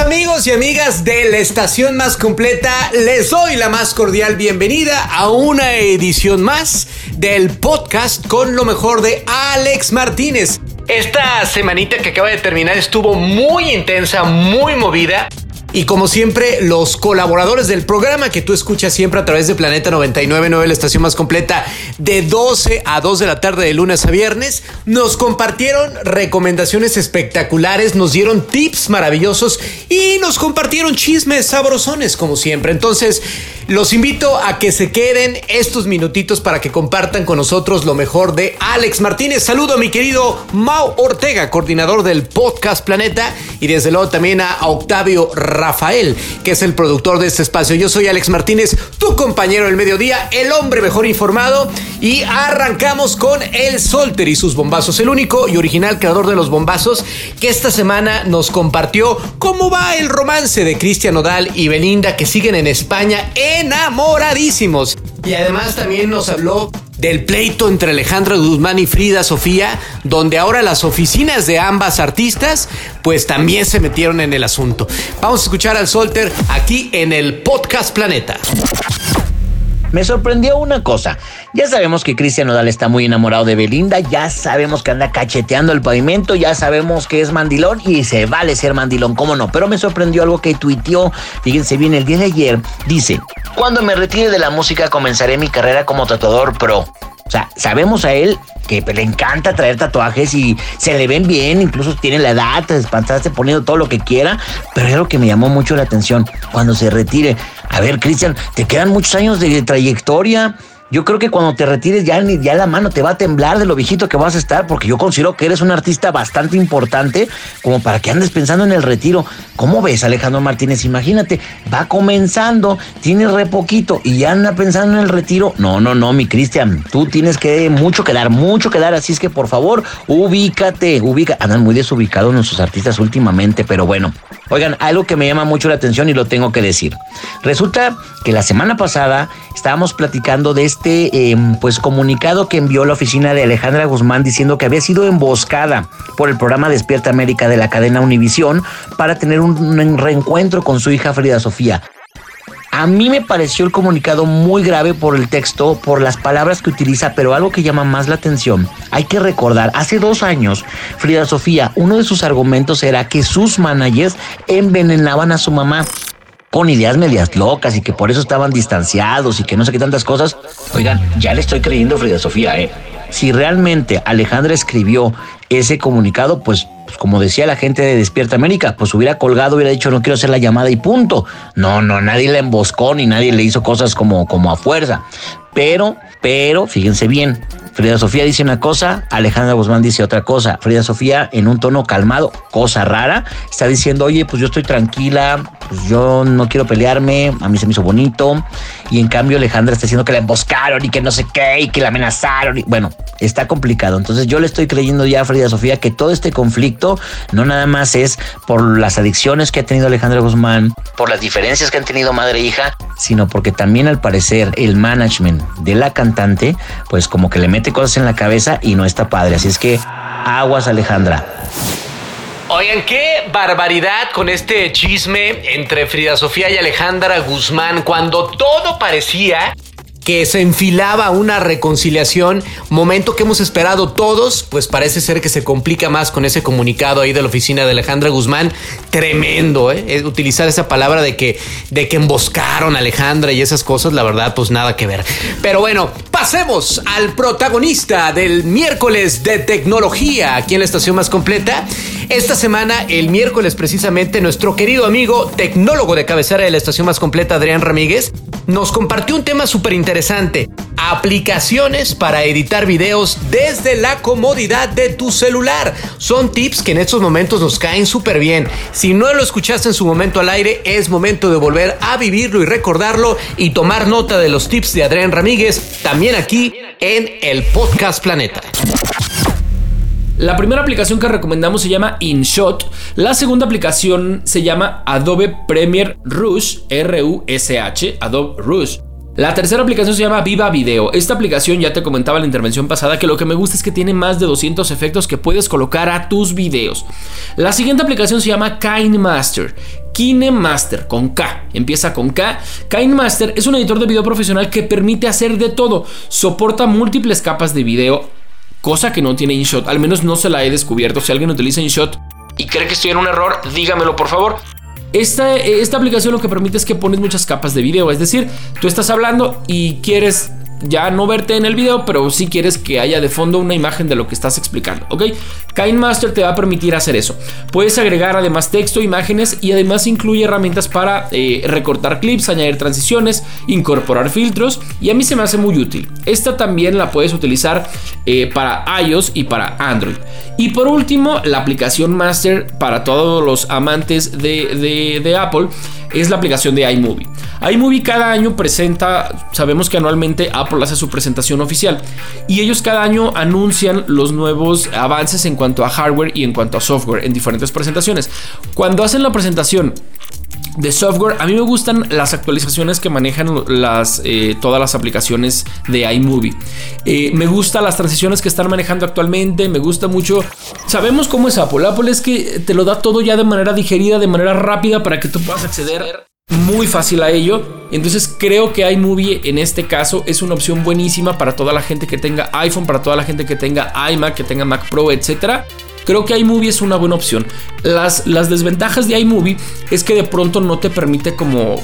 amigos y amigas de la estación más completa, les doy la más cordial bienvenida a una edición más del podcast con lo mejor de Alex Martínez. Esta semanita que acaba de terminar estuvo muy intensa, muy movida. Y como siempre, los colaboradores del programa que tú escuchas siempre a través de Planeta 999, la estación más completa, de 12 a 2 de la tarde de lunes a viernes, nos compartieron recomendaciones espectaculares, nos dieron tips maravillosos y nos compartieron chismes sabrosones como siempre. Entonces, los invito a que se queden estos minutitos para que compartan con nosotros lo mejor de Alex Martínez. Saludo a mi querido Mau Ortega, coordinador del podcast Planeta, y desde luego también a Octavio Rafael, que es el productor de este espacio. Yo soy Alex Martínez, tu compañero del mediodía, el hombre mejor informado, y arrancamos con El Solter y sus bombazos, el único y original creador de los bombazos, que esta semana nos compartió cómo va el romance de Cristian Odal y Belinda, que siguen en España enamoradísimos. Y además también nos habló del pleito entre Alejandra Guzmán y Frida Sofía, donde ahora las oficinas de ambas artistas pues también se metieron en el asunto. Vamos a escuchar al Solter aquí en el Podcast Planeta. Me sorprendió una cosa. Ya sabemos que Cristian Nodal está muy enamorado de Belinda, ya sabemos que anda cacheteando el pavimento, ya sabemos que es mandilón y se vale ser mandilón, cómo no. Pero me sorprendió algo que tuiteó, fíjense bien, el día de ayer, dice, cuando me retire de la música comenzaré mi carrera como tatuador pro. O sea, sabemos a él que le encanta traer tatuajes y se le ven bien, incluso tiene la edad, espantarse poniendo todo lo que quiera, pero es algo que me llamó mucho la atención cuando se retire. A ver, Cristian, te quedan muchos años de trayectoria, yo creo que cuando te retires ya, ya la mano te va a temblar de lo viejito que vas a estar, porque yo considero que eres un artista bastante importante como para que andes pensando en el retiro. ¿Cómo ves, Alejandro Martínez? Imagínate, va comenzando, tiene re poquito y ya anda pensando en el retiro. No, no, no, mi Cristian, tú tienes que mucho que dar, mucho que dar, así es que por favor, ubícate, ubica. Andan muy desubicados nuestros artistas últimamente, pero bueno. Oigan, algo que me llama mucho la atención y lo tengo que decir. Resulta que la semana pasada estábamos platicando de este em, pues comunicado que envió la oficina de Alejandra Guzmán diciendo que había sido emboscada por el programa Despierta América de la cadena Univisión para tener un reencuentro con su hija Frida Sofía. A mí me pareció el comunicado muy grave por el texto, por las palabras que utiliza, pero algo que llama más la atención. Hay que recordar, hace dos años, Frida Sofía, uno de sus argumentos era que sus managers envenenaban a su mamá con ideas medias locas y que por eso estaban distanciados y que no sé qué tantas cosas. Oigan, ya le estoy creyendo Frida Sofía, ¿eh? Si realmente Alejandra escribió ese comunicado, pues, pues, como decía la gente de Despierta América, pues hubiera colgado, hubiera dicho no quiero hacer la llamada y punto. No, no, nadie la emboscó ni nadie le hizo cosas como, como a fuerza. Pero, pero, fíjense bien, Frida Sofía dice una cosa, Alejandra Guzmán dice otra cosa. Frida Sofía, en un tono calmado, cosa rara, está diciendo, oye, pues yo estoy tranquila, pues yo no quiero pelearme, a mí se me hizo bonito. Y en cambio Alejandra está diciendo que la emboscaron y que no sé qué, y que la amenazaron. Y, bueno, está complicado. Entonces yo le estoy creyendo ya a Frida Sofía que todo este conflicto no nada más es por las adicciones que ha tenido Alejandra Guzmán, por las diferencias que han tenido madre e hija, sino porque también al parecer el management de la cantante, pues como que le mete cosas en la cabeza y no está padre. Así es que aguas Alejandra. Oigan, qué barbaridad con este chisme entre Frida Sofía y Alejandra Guzmán cuando todo parecía que se enfilaba una reconciliación, momento que hemos esperado todos, pues parece ser que se complica más con ese comunicado ahí de la oficina de Alejandra Guzmán, tremendo, ¿eh? Utilizar esa palabra de que, de que emboscaron a Alejandra y esas cosas, la verdad, pues nada que ver. Pero bueno, pasemos al protagonista del miércoles de tecnología aquí en la estación más completa. Esta semana, el miércoles precisamente, nuestro querido amigo tecnólogo de cabecera de la estación más completa, Adrián Ramírez, nos compartió un tema súper interesante. Aplicaciones para editar videos desde la comodidad de tu celular. Son tips que en estos momentos nos caen súper bien. Si no lo escuchaste en su momento al aire, es momento de volver a vivirlo y recordarlo y tomar nota de los tips de Adrián Ramírez, también aquí en el Podcast Planeta. La primera aplicación que recomendamos se llama InShot. La segunda aplicación se llama Adobe Premiere Rush, R-U-S-H, Adobe Rush. La tercera aplicación se llama Viva Video. Esta aplicación ya te comentaba en la intervención pasada que lo que me gusta es que tiene más de 200 efectos que puedes colocar a tus videos. La siguiente aplicación se llama KineMaster. KineMaster con K, empieza con K. KineMaster es un editor de video profesional que permite hacer de todo. Soporta múltiples capas de video, cosa que no tiene InShot, al menos no se la he descubierto. Si alguien utiliza InShot y cree que estoy en un error, dígamelo por favor. Esta, esta aplicación lo que permite es que pones muchas capas de video, es decir, tú estás hablando y quieres ya no verte en el video, pero si quieres que haya de fondo una imagen de lo que estás explicando, ¿ok? KineMaster te va a permitir hacer eso. Puedes agregar además texto, imágenes y además incluye herramientas para eh, recortar clips, añadir transiciones, incorporar filtros y a mí se me hace muy útil. Esta también la puedes utilizar eh, para iOS y para Android. Y por último, la aplicación Master para todos los amantes de, de Apple es la aplicación de iMovie. iMovie cada año presenta, sabemos que anualmente Apple hace su presentación oficial y ellos cada año anuncian los nuevos avances en cuanto a hardware y en cuanto a software en diferentes presentaciones. Cuando hacen la presentación de software, a mí me gustan las actualizaciones que manejan las, eh, todas las aplicaciones de iMovie. Eh, me gustan las transiciones que están manejando actualmente, me gusta mucho. Sabemos cómo es Apple. Apple es que te lo da todo ya de manera digerida, de manera rápida para que tú puedas acceder muy fácil a ello. Entonces creo que iMovie en este caso es una opción buenísima para toda la gente que tenga iPhone, para toda la gente que tenga iMac, que tenga Mac Pro, etcétera. Creo que iMovie es una buena opción. Las, las desventajas de iMovie es que de pronto no te permite como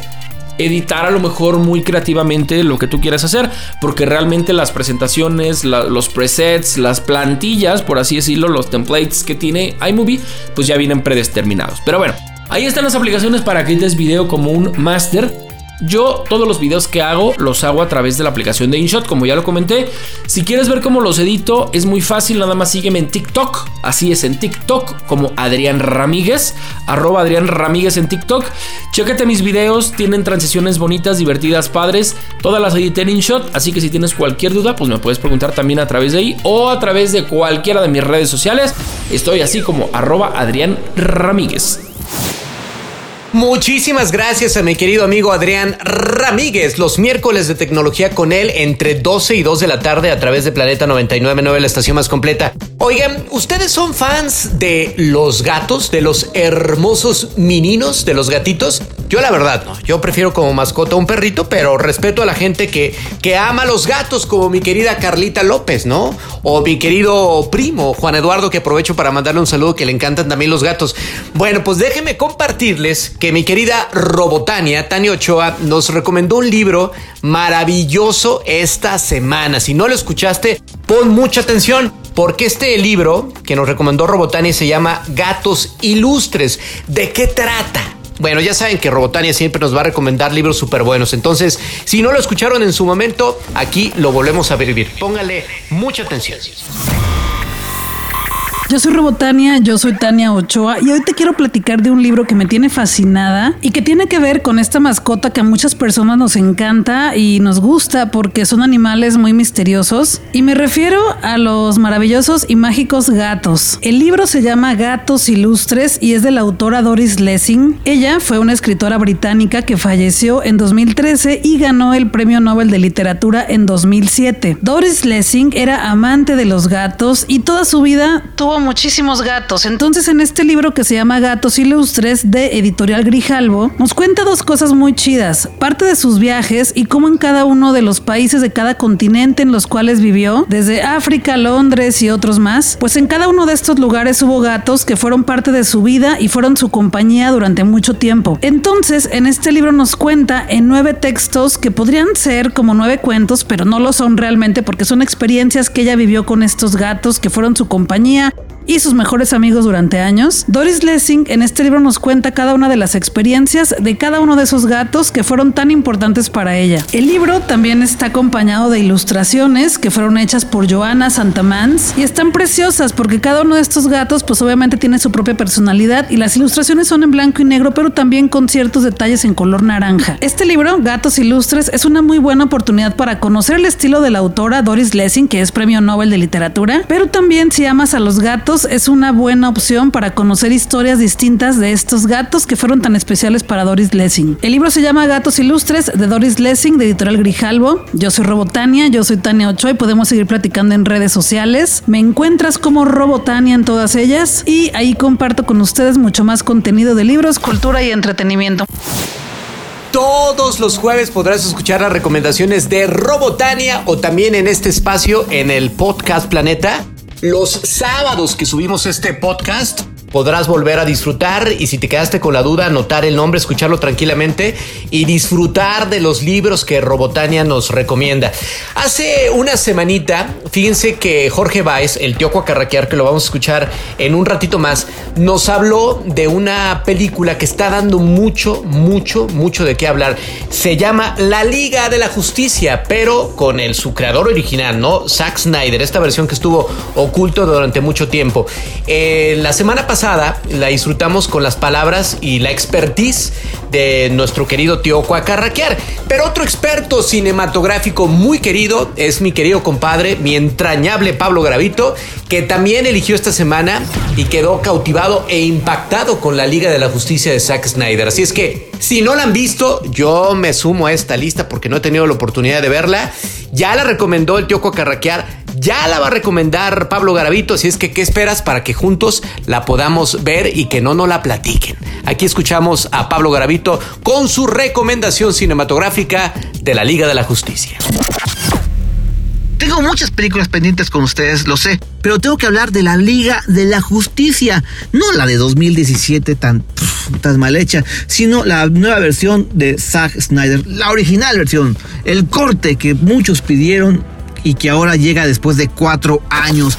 editar a lo mejor muy creativamente lo que tú quieras hacer, porque realmente las presentaciones, los presets, las plantillas, por así decirlo, los templates que tiene iMovie, pues ya vienen predeterminados. Pero bueno, ahí están las aplicaciones para que edites video como un master. Yo todos los videos que hago los hago a través de la aplicación de InShot, como ya lo comenté. Si quieres ver cómo los edito, es muy fácil, nada más sígueme en TikTok. Así es, en TikTok como Adrián Ramírez, arroba Adrián Ramírez en TikTok. Chécate mis videos, tienen transiciones bonitas, divertidas, padres. Todas las edité en InShot, así que si tienes cualquier duda, pues me puedes preguntar también a través de ahí o a través de cualquiera de mis redes sociales. Estoy así como arroba Adrián Ramírez. Muchísimas gracias a mi querido amigo Adrián Ramírez. Los miércoles de tecnología con él entre 12 y 2 de la tarde a través de Planeta 999, la estación más completa. Oigan, ¿ustedes son fans de los gatos, de los hermosos meninos, de los gatitos? Yo la verdad no, yo prefiero como mascota un perrito, pero respeto a la gente que, que ama los gatos, como mi querida Carlita López, ¿no? O mi querido primo Juan Eduardo, que aprovecho para mandarle un saludo, que le encantan también los gatos. Bueno, pues déjenme compartirles que mi querida Robotania, Tania Ochoa, nos recomendó un libro maravilloso esta semana. Si no lo escuchaste, pon mucha atención. Porque este libro que nos recomendó Robotania se llama Gatos Ilustres. ¿De qué trata? Bueno, ya saben que Robotania siempre nos va a recomendar libros súper buenos. Entonces, si no lo escucharon en su momento, aquí lo volvemos a vivir. Póngale mucha atención. Yo soy Robotania, yo soy Tania Ochoa y hoy te quiero platicar de un libro que me tiene fascinada y que tiene que ver con esta mascota que a muchas personas nos encanta y nos gusta porque son animales muy misteriosos. Y me refiero a los maravillosos y mágicos gatos. El libro se llama Gatos Ilustres y es de la autora Doris Lessing. Ella fue una escritora británica que falleció en 2013 y ganó el Premio Nobel de Literatura en 2007. Doris Lessing era amante de los gatos y toda su vida muchísimos gatos. Entonces, en este libro que se llama Gatos Ilustres de Editorial Grijalvo, nos cuenta dos cosas muy chidas. Parte de sus viajes y cómo en cada uno de los países de cada continente en los cuales vivió, desde África, Londres y otros más, pues en cada uno de estos lugares hubo gatos que fueron parte de su vida y fueron su compañía durante mucho tiempo. Entonces, en este libro nos cuenta en nueve textos que podrían ser como nueve cuentos, pero no lo son realmente porque son experiencias que ella vivió con estos gatos que fueron su compañía y sus mejores amigos durante años, Doris Lessing en este libro nos cuenta cada una de las experiencias de cada uno de esos gatos que fueron tan importantes para ella. El libro también está acompañado de ilustraciones que fueron hechas por Joana Santamans y están preciosas porque cada uno de estos gatos pues obviamente tiene su propia personalidad y las ilustraciones son en blanco y negro pero también con ciertos detalles en color naranja. Este libro, Gatos Ilustres, es una muy buena oportunidad para conocer el estilo de la autora Doris Lessing, que es premio Nobel de Literatura, pero también si amas a los gatos, es una buena opción para conocer historias distintas de estos gatos que fueron tan especiales para Doris Lessing. El libro se llama Gatos Ilustres de Doris Lessing de Editorial Grijalvo. Yo soy Robotania, yo soy Tania Ochoa y podemos seguir platicando en redes sociales. Me encuentras como Robotania en todas ellas y ahí comparto con ustedes mucho más contenido de libros, cultura y entretenimiento. Todos los jueves podrás escuchar las recomendaciones de Robotania o también en este espacio en el podcast Planeta. Los sábados que subimos este podcast podrás volver a disfrutar y si te quedaste con la duda, anotar el nombre, escucharlo tranquilamente y disfrutar de los libros que Robotania nos recomienda. Hace una semanita, fíjense que Jorge Baez, el tío Cuacarraquear, que lo vamos a escuchar en un ratito más, nos habló de una película que está dando mucho, mucho, mucho de qué hablar. Se llama La Liga de la Justicia, pero con el su creador original, ¿no? Zack Snyder, esta versión que estuvo oculto durante mucho tiempo. Eh, la semana pasada la disfrutamos con las palabras y la expertise de nuestro querido tío Cuacarraquear. Pero otro experto cinematográfico muy querido es mi querido compadre, mi entrañable Pablo Gravito, que también eligió esta semana y quedó cautivado e impactado con la Liga de la Justicia de Zack Snyder. Así es que, si no la han visto, yo me sumo a esta lista porque no he tenido la oportunidad de verla. Ya la recomendó el tío Cuacarraquear ya la va a recomendar Pablo Garavito, así es que ¿qué esperas para que juntos la podamos ver y que no nos la platiquen? Aquí escuchamos a Pablo Garavito con su recomendación cinematográfica de la Liga de la Justicia. Tengo muchas películas pendientes con ustedes, lo sé, pero tengo que hablar de la Liga de la Justicia, no la de 2017 tan, tan mal hecha, sino la nueva versión de Zack Snyder, la original versión, el corte que muchos pidieron y que ahora llega después de cuatro años.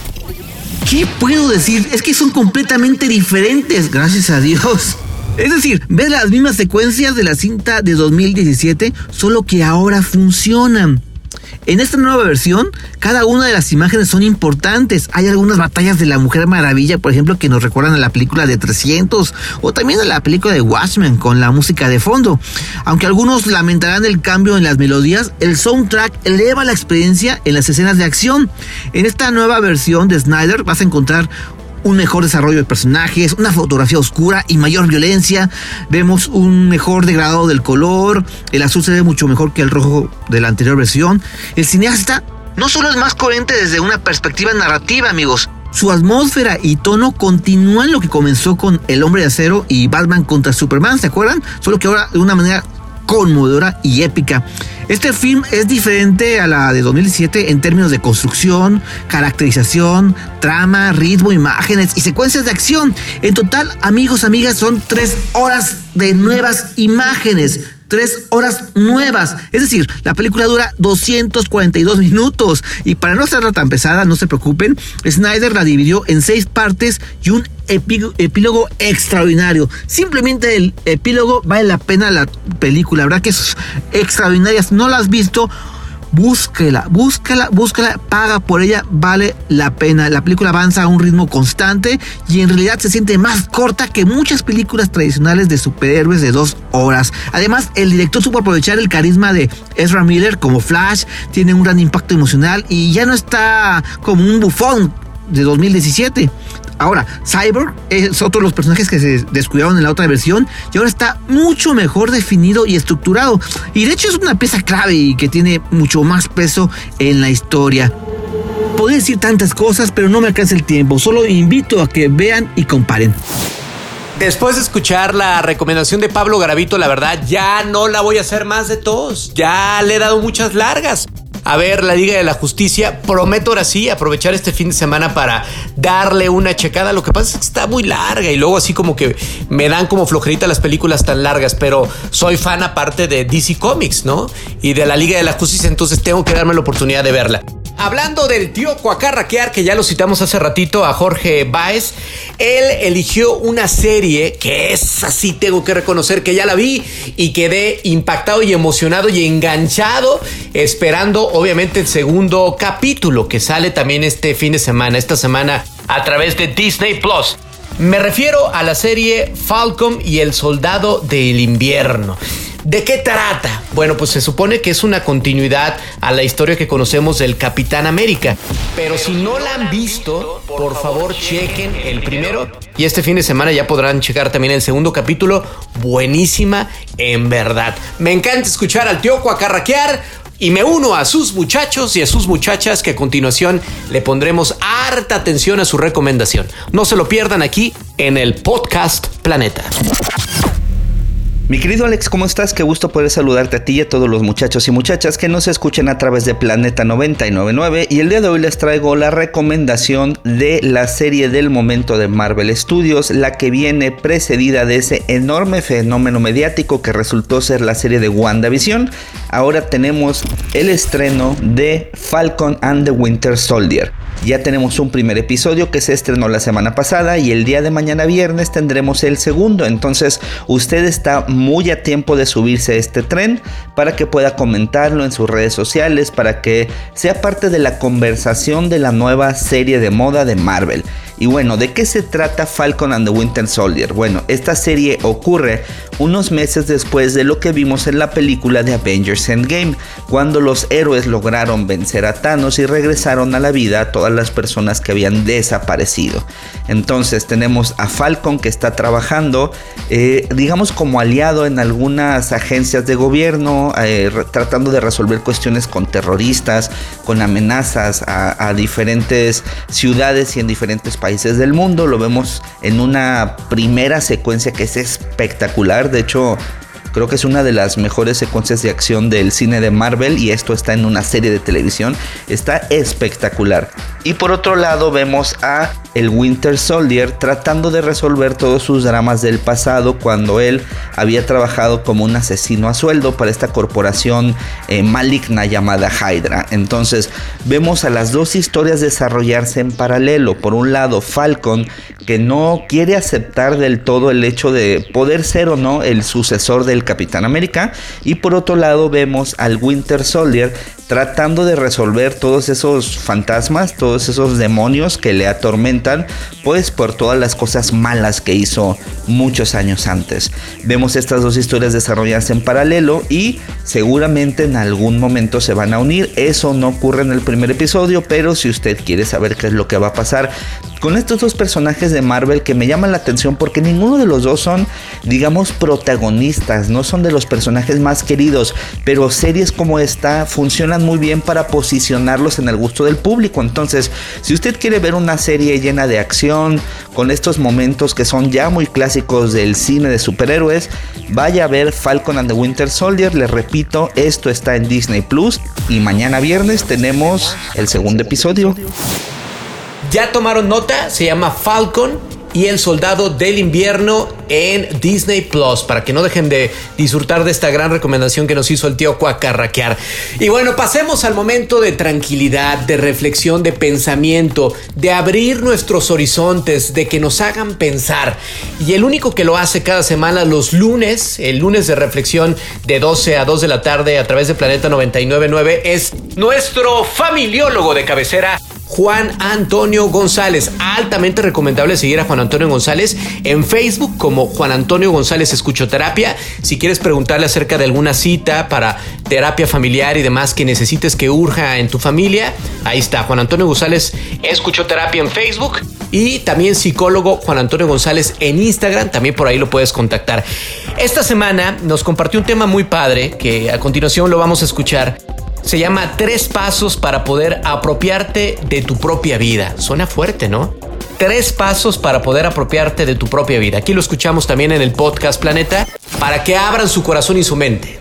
¿Qué puedo decir? Es que son completamente diferentes, gracias a Dios. Es decir, ver las mismas secuencias de la cinta de 2017, solo que ahora funcionan. En esta nueva versión, cada una de las imágenes son importantes. Hay algunas batallas de la Mujer Maravilla, por ejemplo, que nos recuerdan a la película de 300 o también a la película de Watchmen con la música de fondo. Aunque algunos lamentarán el cambio en las melodías, el soundtrack eleva la experiencia en las escenas de acción. En esta nueva versión de Snyder vas a encontrar un mejor desarrollo de personajes, una fotografía oscura y mayor violencia. Vemos un mejor degradado del color. El azul se ve mucho mejor que el rojo de la anterior versión. El cineasta no solo es más coherente desde una perspectiva narrativa, amigos. Su atmósfera y tono continúan lo que comenzó con El Hombre de Acero y Batman contra Superman, ¿se acuerdan? Solo que ahora de una manera conmovedora y épica. Este film es diferente a la de 2017 en términos de construcción, caracterización, trama, ritmo, imágenes y secuencias de acción. En total, amigos, amigas, son tres horas de nuevas imágenes tres horas nuevas. Es decir, la película dura 242 minutos. Y para no hacerla tan pesada, no se preocupen, Snyder la dividió en seis partes y un epílogo extraordinario. Simplemente el epílogo vale la pena la película. La verdad que es extraordinaria. Si no la has visto, búsquela, búsquela, búsquela, paga por ella, vale la pena. La película avanza a un ritmo constante y en realidad se siente más corta que muchas películas tradicionales de superhéroes de dos horas. Además, el director supo aprovechar el carisma de Ezra Miller como Flash, tiene un gran impacto emocional y ya no está como un bufón de 2017. Ahora, Cyborg es otro de los personajes que se descuidaron en la otra versión y ahora está mucho mejor definido y estructurado. Y de hecho es una pieza clave y que tiene mucho más peso en la historia. Podría decir tantas cosas, pero no me alcanza el tiempo. Solo invito a que vean y comparen. Después de escuchar la recomendación de Pablo Garavito, la verdad ya no la voy a hacer más de todos. Ya le he dado muchas largas a ver la Liga de la Justicia. Prometo ahora sí aprovechar este fin de semana para darle una checada. Lo que pasa es que está muy larga y luego así como que me dan como flojerita las películas tan largas, pero soy fan aparte de DC Comics, ¿no? Y de la Liga de la Justicia, entonces tengo que darme la oportunidad de verla. Hablando del tío Cuacarraquear, que ya lo citamos hace ratito a Jorge Baez, él eligió una serie que es así, tengo que reconocer que ya la vi y quedé impactado y emocionado y enganchado, esperando obviamente el segundo capítulo que sale también este fin de semana, esta semana a través de Disney Plus. Me refiero a la serie Falcon y el Soldado del Invierno. ¿De qué trata? Bueno, pues se supone que es una continuidad a la historia que conocemos del Capitán América. Pero si no la han visto, por favor chequen el primero. Y este fin de semana ya podrán checar también el segundo capítulo. Buenísima, en verdad. Me encanta escuchar al tío cuacarraquear. Y me uno a sus muchachos y a sus muchachas que a continuación le pondremos harta atención a su recomendación. No se lo pierdan aquí en el podcast Planeta. Mi querido Alex, ¿cómo estás? Qué gusto poder saludarte a ti y a todos los muchachos y muchachas que nos escuchen a través de Planeta 999 y el día de hoy les traigo la recomendación de la serie del momento de Marvel Studios, la que viene precedida de ese enorme fenómeno mediático que resultó ser la serie de WandaVision. Ahora tenemos el estreno de Falcon and the Winter Soldier. Ya tenemos un primer episodio que se estrenó la semana pasada y el día de mañana viernes tendremos el segundo. Entonces usted está muy a tiempo de subirse a este tren para que pueda comentarlo en sus redes sociales, para que sea parte de la conversación de la nueva serie de moda de Marvel. Y bueno, ¿de qué se trata Falcon and the Winter Soldier? Bueno, esta serie ocurre unos meses después de lo que vimos en la película de Avengers Endgame, cuando los héroes lograron vencer a Thanos y regresaron a la vida a todas las personas que habían desaparecido. Entonces tenemos a Falcon que está trabajando, eh, digamos como aliado en algunas agencias de gobierno, eh, tratando de resolver cuestiones con terroristas, con amenazas a, diferentes ciudades y en diferentes países del mundo. Lo vemos en una primera secuencia que es espectacular. De hecho, Creo que es una de las mejores secuencias de acción del cine de Marvel y esto está en una serie de televisión. Está espectacular. Y por otro lado vemos a el Winter Soldier tratando de resolver todos sus dramas del pasado cuando él había trabajado como un asesino a sueldo para esta corporación eh, maligna llamada Hydra. Entonces vemos a las dos historias desarrollarse en paralelo. Por un lado Falcon que no quiere aceptar del todo el hecho de poder ser o no el sucesor del Capitán América. Y por otro lado vemos al Winter Soldier tratando de resolver todos esos fantasmas, esos demonios que le atormentan, pues por todas las cosas malas que hizo muchos años antes. Vemos estas dos historias desarrollarse en paralelo y seguramente en algún momento se van a unir. Eso no ocurre en el primer episodio, pero si usted quiere saber qué es lo que va a pasar con estos dos personajes de Marvel que me llaman la atención porque ninguno de los dos son, digamos, protagonistas, no son de los personajes más queridos, pero series como esta funcionan muy bien para posicionarlos en el gusto del público. Entonces, si usted quiere ver una serie llena de acción, con estos momentos que son ya muy clásicos del cine de superhéroes, vaya a ver Falcon and the Winter Soldier. Les repito, esto está en Disney Plus y mañana viernes tenemos el segundo episodio. ¿Ya tomaron nota? Se llama Falcon y el Soldado del Invierno en Disney Plus, para que no dejen de disfrutar de esta gran recomendación que nos hizo el tío Cuacarraquear. Y bueno, pasemos al momento de tranquilidad, de reflexión, de pensamiento, de abrir nuestros horizontes, de que nos hagan pensar. Y el único que lo hace cada semana los lunes, el lunes de reflexión de 12 a 2 de la tarde a través de Planeta 999 es nuestro familiólogo de cabecera, Juan Antonio González. Altamente recomendable seguir a Juan Antonio González en Facebook como Juan Antonio González Escuchoterapia. Si quieres preguntarle acerca de alguna cita para terapia familiar y demás que necesites que urja en tu familia, ahí está Juan Antonio González Escuchoterapia en Facebook y también psicólogo Juan Antonio González en Instagram, también por ahí lo puedes contactar. Esta semana nos compartió un tema muy padre que a continuación lo vamos a escuchar se llama Tres Pasos para poder apropiarte de tu propia vida. Suena fuerte, ¿no? Tres pasos para poder apropiarte de tu propia vida. Aquí lo escuchamos también en el podcast Planeta para que abran su corazón y su mente.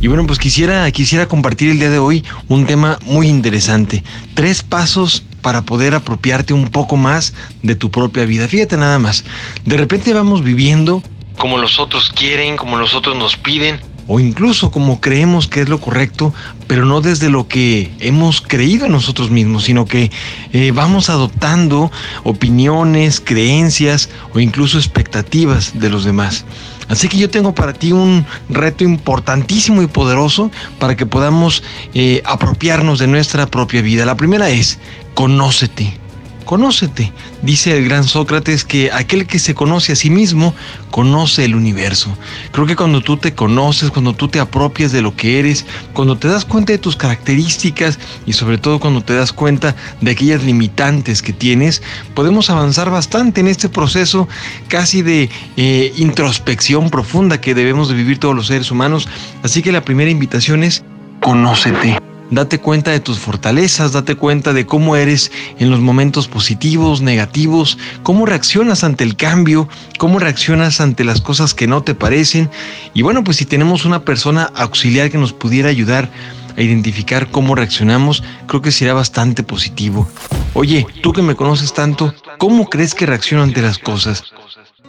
Y bueno, pues quisiera, quisiera compartir el día de hoy un tema muy interesante. Tres pasos para poder apropiarte un poco más de tu propia vida. Fíjate nada más. De repente vamos viviendo como los otros quieren, como los otros nos piden o incluso como creemos que es lo correcto, pero no desde lo que hemos creído nosotros mismos, sino que eh, vamos adoptando opiniones, creencias o incluso expectativas de los demás. Así que yo tengo para ti un reto importantísimo y poderoso para que podamos eh, apropiarnos de nuestra propia vida. La primera es, conócete. Conócete. Dice el gran Sócrates que aquel que se conoce a sí mismo conoce el universo. Creo que cuando tú te conoces, cuando tú te apropias de lo que eres, cuando te das cuenta de tus características y sobre todo cuando te das cuenta de aquellas limitantes que tienes, podemos avanzar bastante en este proceso casi de eh, introspección profunda que debemos de vivir todos los seres humanos. Así que la primera invitación es conócete. Date cuenta de tus fortalezas, date cuenta de cómo eres en los momentos positivos, negativos, cómo reaccionas ante el cambio, cómo reaccionas ante las cosas que no te parecen. Y bueno, pues si tenemos una persona auxiliar que nos pudiera ayudar a identificar cómo reaccionamos, creo que sería bastante positivo. Oye, tú que me conoces tanto, ¿cómo crees que reacciono ante las cosas?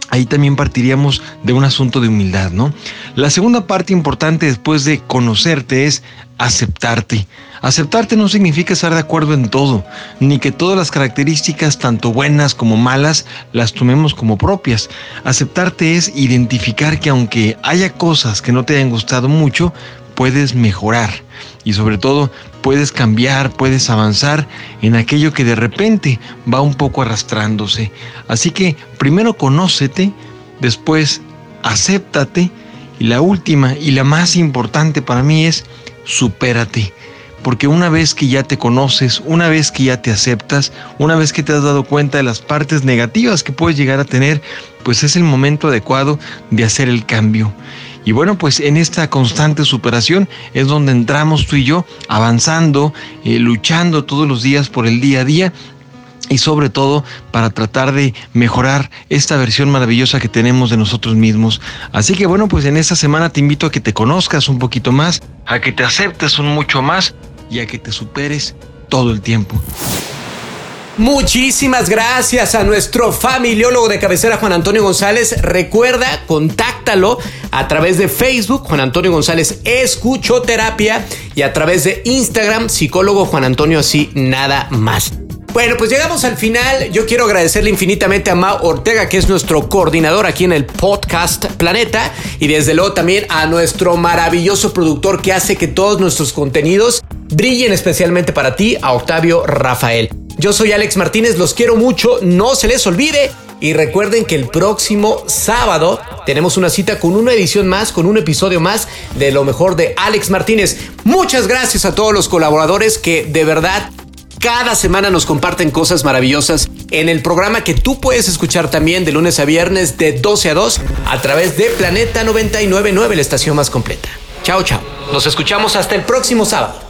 Ahí también partiríamos de un asunto de humildad, ¿no? La segunda parte importante después de conocerte es aceptarte. Aceptarte no significa estar de acuerdo en todo, ni que todas las características, tanto buenas como malas, las tomemos como propias. Aceptarte es identificar que aunque haya cosas que no te hayan gustado mucho, puedes mejorar y sobre todo puedes cambiar, puedes avanzar en aquello que de repente va un poco arrastrándose. Así que primero conócete, después acéptate y la última y la más importante para mí es supérate. Porque una vez que ya te conoces, una vez que ya te aceptas, una vez que te has dado cuenta de las partes negativas que puedes llegar a tener, pues es el momento adecuado de hacer el cambio. Y bueno, pues en esta constante superación es donde entramos tú y yo avanzando, eh, luchando todos los días por el día a día y sobre todo para tratar de mejorar esta versión maravillosa que tenemos de nosotros mismos. Así que bueno, pues en esta semana te invito a que te conozcas un poquito más, a que te aceptes un mucho más y a que te superes todo el tiempo. Muchísimas gracias a nuestro familiólogo de cabecera Juan Antonio González. Recuerda, contáctalo a través de Facebook Juan Antonio González Escuchoterapia y a través de Instagram psicólogo Juan Antonio así nada más. Bueno, pues llegamos al final. Yo quiero agradecerle infinitamente a Mao Ortega, que es nuestro coordinador aquí en el podcast Planeta, y desde luego también a nuestro maravilloso productor que hace que todos nuestros contenidos brillen especialmente para ti, a Octavio Rafael. Yo soy Alex Martínez, los quiero mucho, no se les olvide. Y recuerden que el próximo sábado tenemos una cita con una edición más, con un episodio más de lo mejor de Alex Martínez. Muchas gracias a todos los colaboradores que de verdad cada semana nos comparten cosas maravillosas en el programa que tú puedes escuchar también de lunes a viernes de 12 a 2 a través de Planeta 999, la estación más completa. Chao, chao. Nos escuchamos hasta el próximo sábado.